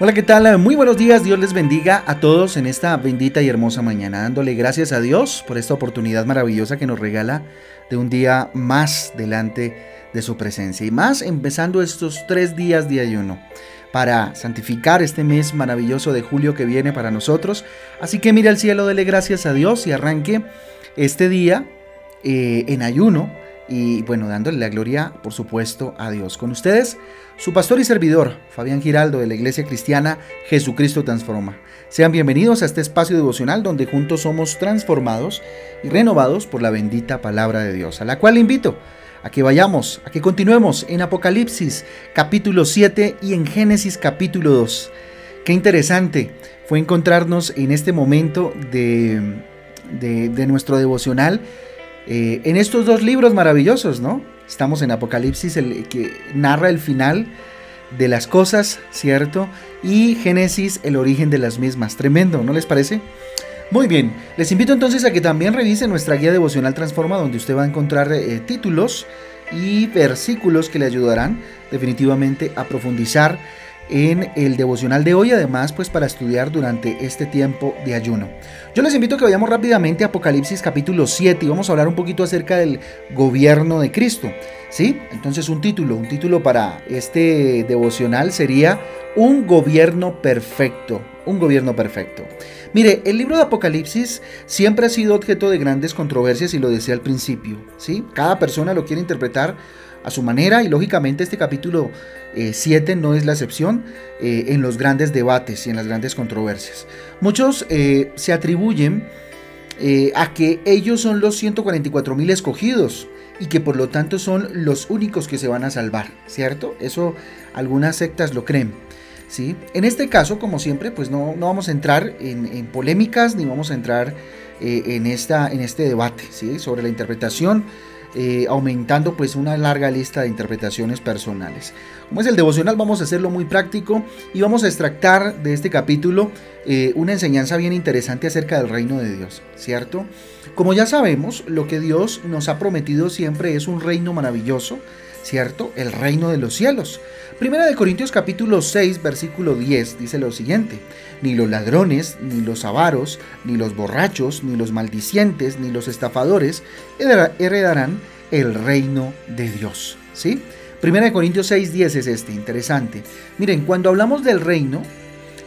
Hola, ¿qué tal? Muy buenos días, Dios les bendiga a todos en esta bendita y hermosa mañana, dándole gracias a Dios por esta oportunidad maravillosa que nos regala de un día más delante de su presencia y más empezando estos tres días de ayuno para santificar este mes maravilloso de julio que viene para nosotros. Así que mire al cielo, dele gracias a Dios y arranque este día eh, en ayuno y bueno, dándole la gloria, por supuesto, a Dios. Con ustedes, su pastor y servidor, Fabián Giraldo, de la Iglesia Cristiana Jesucristo Transforma. Sean bienvenidos a este espacio devocional donde juntos somos transformados y renovados por la bendita palabra de Dios, a la cual invito a que vayamos, a que continuemos en Apocalipsis capítulo 7 y en Génesis capítulo 2. Qué interesante fue encontrarnos en este momento de, de nuestro devocional eh, en estos dos libros maravillosos, ¿no? Estamos en Apocalipsis, el que narra el final de las cosas, ¿cierto? Y Génesis, el origen de las mismas. Tremendo, ¿no les parece? Muy bien, les invito entonces a que también revisen nuestra guía devocional Transforma, donde usted va a encontrar eh, títulos y versículos que le ayudarán definitivamente a profundizar en el devocional de hoy, además pues para estudiar durante este tiempo de ayuno. Yo les invito a que vayamos rápidamente a Apocalipsis capítulo 7 y vamos a hablar un poquito acerca del gobierno de Cristo. ¿Sí? Entonces un título, un título para este devocional sería Un gobierno perfecto, un gobierno perfecto. Mire, el libro de Apocalipsis siempre ha sido objeto de grandes controversias y lo decía al principio, ¿sí? Cada persona lo quiere interpretar a su manera y lógicamente este capítulo 7 eh, no es la excepción eh, en los grandes debates y en las grandes controversias. Muchos eh, se atribuyen a que ellos son los 144 mil escogidos y que por lo tanto son los únicos que se van a salvar, ¿cierto? Eso algunas sectas lo creen. ¿sí? En este caso, como siempre, pues no, no vamos a entrar en, polémicas ni vamos a entrar en, esta, en este debate ¿sí? sobre la interpretación eh, aumentando pues una larga lista de interpretaciones personales. Como es el devocional, vamos a hacerlo muy práctico y vamos a extractar de este capítulo eh, una enseñanza bien interesante acerca del reino de Dios, ¿cierto? Como ya sabemos, lo que Dios nos ha prometido siempre es un reino maravilloso, ¿cierto? El reino de los cielos. Primera de Corintios capítulo 6 versículo 10 dice lo siguiente, ni los ladrones, ni los avaros, ni los borrachos, ni los maldicientes, ni los estafadores heredarán el reino de Dios, ¿sí? Primera de Corintios 6 10 es este, interesante. Miren, cuando hablamos del reino,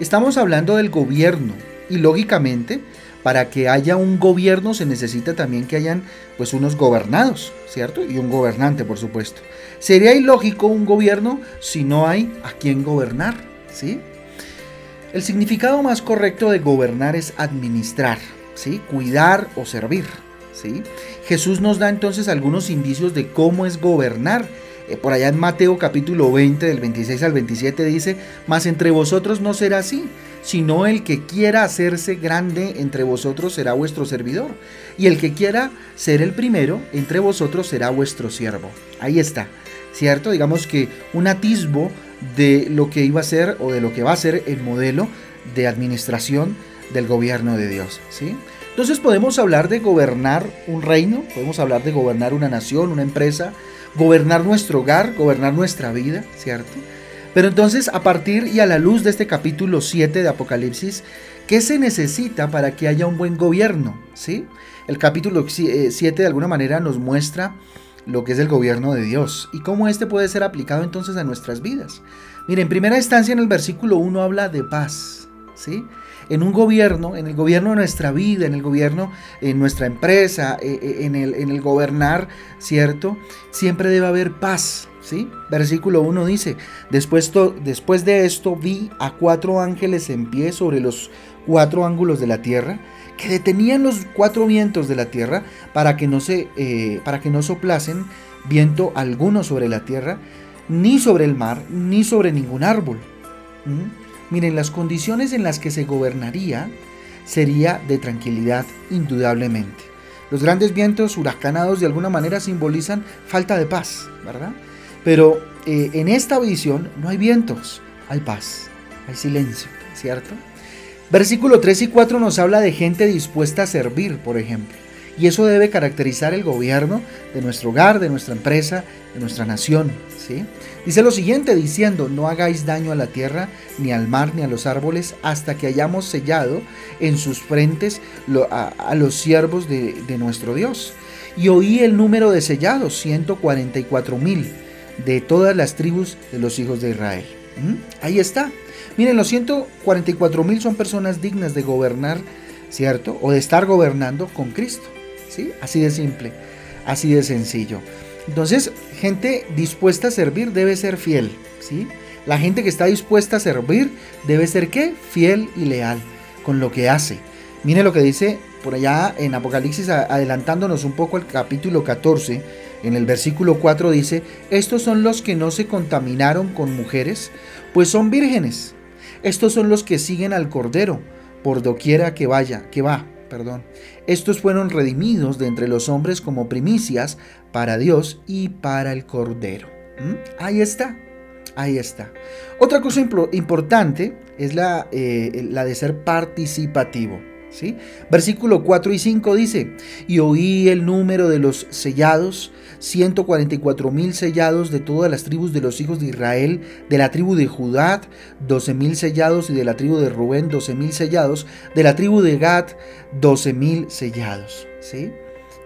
estamos hablando del gobierno y lógicamente para que haya un gobierno se necesita también que hayan pues unos gobernados, ¿cierto? Y un gobernante, por supuesto. Sería ilógico un gobierno si no hay a quien gobernar, ¿sí? El significado más correcto de gobernar es administrar, ¿sí? Cuidar o servir, ¿sí? Jesús nos da entonces algunos indicios de cómo es gobernar. Eh, por allá en Mateo capítulo 20 del 26 al 27 dice, mas entre vosotros no será así, sino el que quiera hacerse grande entre vosotros será vuestro servidor, y el que quiera ser el primero entre vosotros será vuestro siervo. Ahí está, ¿cierto? Digamos que un atisbo de lo que iba a ser o de lo que va a ser el modelo de administración del gobierno de Dios, ¿sí? Entonces podemos hablar de gobernar un reino, podemos hablar de gobernar una nación, una empresa, gobernar nuestro hogar, gobernar nuestra vida, ¿cierto? Pero entonces, a partir y a la luz de este capítulo 7 de Apocalipsis, ¿qué se necesita para que haya un buen gobierno? ¿Sí? El capítulo 7 eh, de alguna manera nos muestra lo que es el gobierno de Dios y cómo este puede ser aplicado entonces a nuestras vidas. Mire, en primera instancia en el versículo 1 habla de paz, ¿sí? En un gobierno, en el gobierno de nuestra vida, en el gobierno, en nuestra empresa, eh, eh, en el, en el gobernar, ¿cierto? Siempre debe haber paz, Versículo 1 dice, después, después de esto vi a cuatro ángeles en pie sobre los cuatro ángulos de la tierra, que detenían los cuatro vientos de la tierra para que no, se, eh, para que no soplasen viento alguno sobre la tierra, ni sobre el mar, ni sobre ningún árbol. Miren, las condiciones en las que se gobernaría sería de tranquilidad, indudablemente. Los grandes vientos huracanados de alguna manera simbolizan falta de paz, ¿verdad? Pero eh, en esta visión no hay vientos, hay paz, hay silencio, ¿cierto? Versículo 3 y 4 nos habla de gente dispuesta a servir, por ejemplo. Y eso debe caracterizar el gobierno de nuestro hogar, de nuestra empresa, de nuestra nación. ¿sí? Dice lo siguiente diciendo, no hagáis daño a la tierra, ni al mar, ni a los árboles, hasta que hayamos sellado en sus frentes a, los siervos de, nuestro Dios. Y oí el número de sellados, 144 mil, de todas las tribus de los hijos de Israel. ¿Mm? Ahí está. Miren, los 144 mil son personas dignas de gobernar, ¿cierto? O de estar gobernando con Cristo. ¿Sí? Así de simple, así de sencillo. Entonces, gente dispuesta a servir debe ser fiel, ¿sí? La gente que está dispuesta a servir debe ser qué? Fiel y leal con lo que hace. Mire lo que dice por allá en Apocalipsis, adelantándonos un poco al capítulo 14, en el versículo 4 dice, estos son los que no se contaminaron con mujeres, pues son vírgenes. Estos son los que siguen al Cordero, por doquiera que vaya, que va, perdón. Estos fueron redimidos de entre los hombres como primicias para Dios y para el Cordero. ¿Mm? Ahí está, ahí está. Otra cosa importante es la, eh, la de ser participativo. Versículo 4 y 5 dice, y oí el número de los sellados, 144 mil sellados de todas las tribus de los hijos de Israel, de la tribu de Judá, 12 mil sellados, y de la tribu de Rubén, 12 mil sellados, de la tribu de Gad, 12 mil sellados. ¿sí?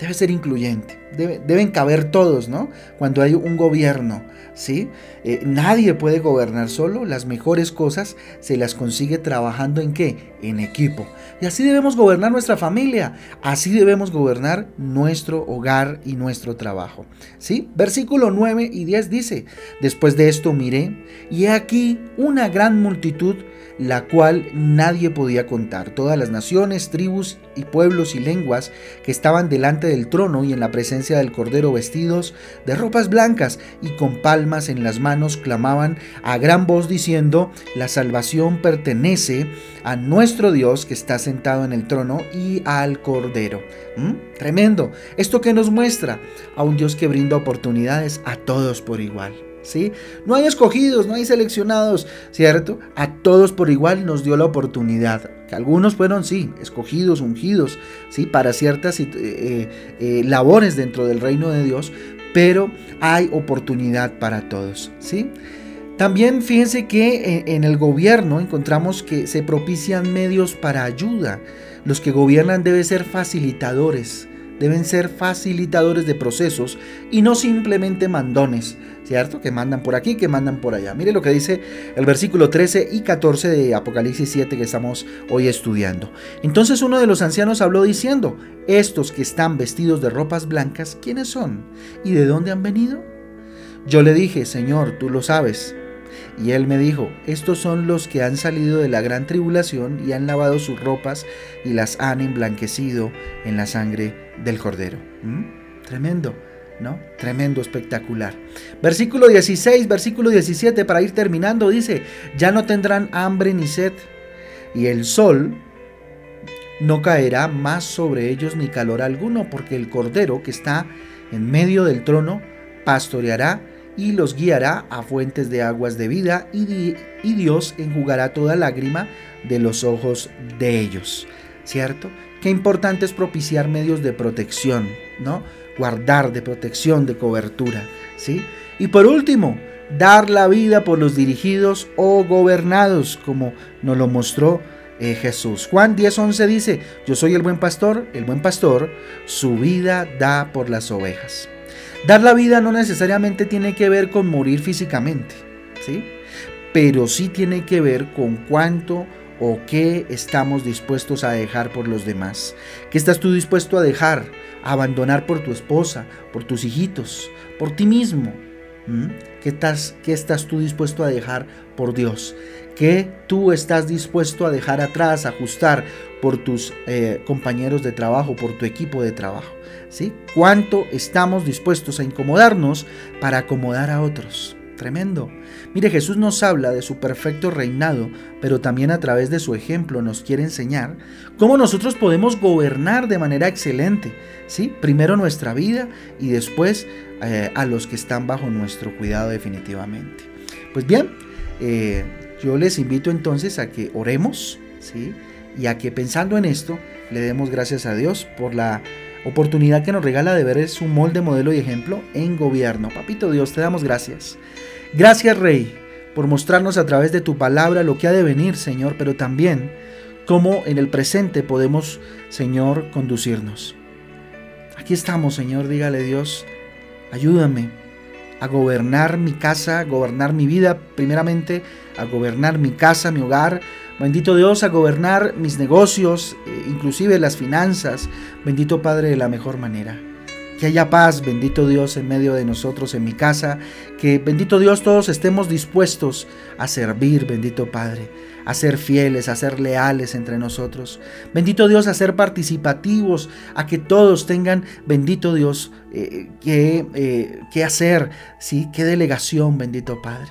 Debe ser incluyente, deben caber todos, ¿no? Cuando hay un gobierno, ¿sí? Eh, nadie puede gobernar solo, las mejores cosas se las consigue trabajando en qué? En equipo. Y así debemos gobernar nuestra familia, así debemos gobernar nuestro hogar y nuestro trabajo. ¿Sí? Versículo 9 y 10 dice, después de esto miré, y he aquí una gran multitud, la cual nadie podía contar, todas las naciones, tribus y pueblos y lenguas que estaban delante del trono y en la presencia del Cordero vestidos de ropas blancas y con palmas en las manos clamaban a gran voz diciendo, la salvación pertenece a nuestro Dios que está sentado en el trono y al Cordero. ¿Mm? Tremendo. ¿Esto que nos muestra? A un Dios que brinda oportunidades a todos por igual. No hay escogidos, no hay seleccionados, ¿cierto? A todos por igual nos dio la oportunidad. Que algunos fueron, sí, escogidos, ungidos, ¿sí? Para ciertas eh, eh, eh, labores dentro del reino de Dios, pero hay oportunidad para todos, ¿sí? También fíjense que en el gobierno encontramos que se propician medios para ayuda. Los que gobiernan deben ser facilitadores, deben ser facilitadores de procesos y no simplemente mandones, ¿cierto? Que mandan por aquí, que mandan por allá. Mire lo que dice el versículo 13 y 14 de Apocalipsis 7 que estamos hoy estudiando. Entonces uno de los ancianos habló diciendo, estos que están vestidos de ropas blancas, ¿quiénes son? ¿Y de dónde han venido? Yo le dije, Señor, tú lo sabes. Y él me dijo, estos son los que han salido de la gran tribulación y han lavado sus ropas y las han emblanquecido en la sangre del cordero. ¿Mm? Tremendo, ¿no? Tremendo, espectacular. Versículo 16, versículo 17, para ir terminando, dice, ya no tendrán hambre ni sed, y el sol no caerá más sobre ellos ni calor alguno, porque el cordero que está en medio del trono pastoreará y los guiará a fuentes de aguas de vida y, Dios enjugará toda lágrima de los ojos de ellos. ¿Cierto? Qué importante es propiciar medios de protección, ¿no? Guardar de protección, de cobertura, ¿sí? Y por último, dar la vida por los dirigidos o gobernados, como nos lo mostró eh, Jesús. Juan 10:11 dice, yo soy el buen pastor, el buen pastor, su vida da por las ovejas. Dar la vida no necesariamente tiene que ver con morir físicamente, ¿sí? Pero sí tiene que ver con cuánto o qué estamos dispuestos a dejar por los demás. ¿Qué estás tú dispuesto a dejar, a abandonar por tu esposa, por tus hijitos, por ti mismo? ¿Mm? ¿Qué estás, ¿Qué estás tú dispuesto a dejar por Dios? ¿Qué tú estás dispuesto a dejar atrás, ajustar por tus eh, compañeros de trabajo, por tu equipo de trabajo? ¿Sí? ¿Cuánto estamos dispuestos a incomodarnos para acomodar a otros? Tremendo. Mire, Jesús nos habla de su perfecto reinado, pero también a través de su ejemplo nos quiere enseñar cómo nosotros podemos gobernar de manera excelente, ¿sí? Primero nuestra vida y después eh, a los que están bajo nuestro cuidado definitivamente. Pues bien, eh, yo les invito entonces a que oremos, ¿sí? Y a que pensando en esto, le demos gracias a Dios por la oportunidad que nos regala de ver su molde, modelo y ejemplo en gobierno. Papito Dios, te damos gracias. Gracias Rey por mostrarnos a través de tu palabra lo que ha de venir, Señor, pero también cómo en el presente podemos, Señor, conducirnos. Aquí estamos, Señor, dígale Dios, ayúdame a gobernar mi casa, a gobernar mi vida, primeramente a gobernar mi casa, mi hogar, Bendito Dios a gobernar mis negocios, eh, inclusive las finanzas. Bendito Padre de la mejor manera. Que haya paz, bendito Dios, en medio de nosotros, en mi casa. Que bendito Dios todos estemos dispuestos a servir, bendito Padre, a ser fieles, a ser leales entre nosotros. Bendito Dios, a ser participativos, a que todos tengan, bendito Dios, eh, que, eh, hacer, ¿sí? Qué delegación, bendito Padre.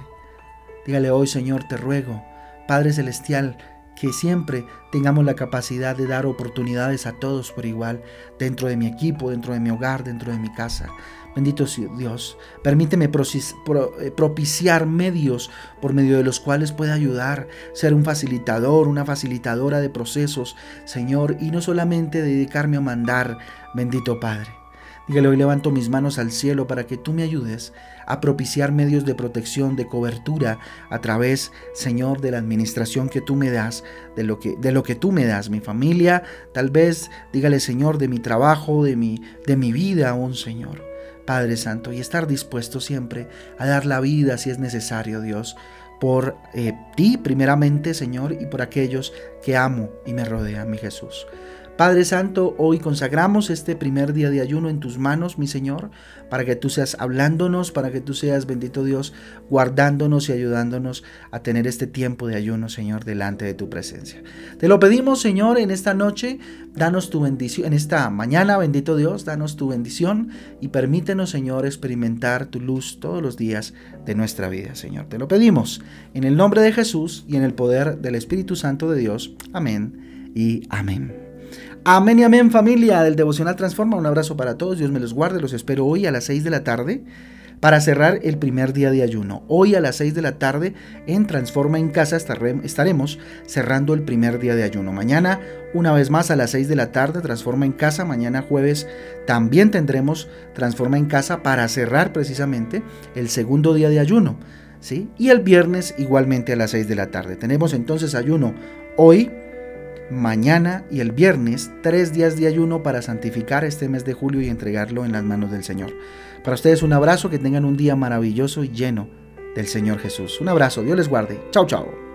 Dígale hoy, Señor, te ruego Padre Celestial, que siempre tengamos la capacidad de dar oportunidades a todos por igual, dentro de mi equipo, dentro de mi hogar, dentro de mi casa. Bendito Dios, permíteme eh, propiciar medios por medio de los cuales pueda ayudar, ser un facilitador, una facilitadora de procesos, Señor, y no solamente dedicarme a mandar, bendito Padre. Dígale, hoy levanto mis manos al cielo para que tú me ayudes a propiciar medios de protección, de cobertura a través, Señor, de la administración que tú me das, de lo que, de lo que tú me das, mi familia, tal vez, dígale, Señor, de mi trabajo, de mi, de mi vida aún, Señor. Padre Santo, y estar dispuesto siempre a dar la vida si es necesario, Dios, por eh, ti primeramente, Señor, y por aquellos que amo y me rodean, mi Jesús. Padre Santo, hoy consagramos este primer día de ayuno en tus manos, mi Señor, para que tú seas hablándonos, para que tú seas, bendito Dios, guardándonos y ayudándonos a tener este tiempo de ayuno, Señor, delante de tu presencia. Te lo pedimos, Señor, en esta noche, danos tu bendición, en esta mañana, bendito Dios, danos tu bendición y permítenos, Señor, experimentar tu luz todos los días de nuestra vida, Señor. Te lo pedimos en el nombre de Jesús y en el poder del Espíritu Santo de Dios. Amén y amén. Amén y amén familia del Devocional Transforma. Un abrazo para todos. Dios me los guarde. Los espero hoy a las 6 de la tarde para cerrar el primer día de ayuno. Hoy a las 6 de la tarde en Transforma en Casa estaremos cerrando el primer día de ayuno. Mañana, una vez más a las 6 de la tarde, Transforma en Casa. Mañana jueves también tendremos Transforma en Casa para cerrar precisamente el segundo día de ayuno. ¿sí? Y el viernes igualmente a las 6 de la tarde. Tenemos entonces ayuno hoy mañana y el viernes, tres días de ayuno para santificar este mes de julio y entregarlo en las manos del Señor. Para ustedes un abrazo, que tengan un día maravilloso y lleno del Señor Jesús. Un abrazo, Dios les guarde. Chao, chao.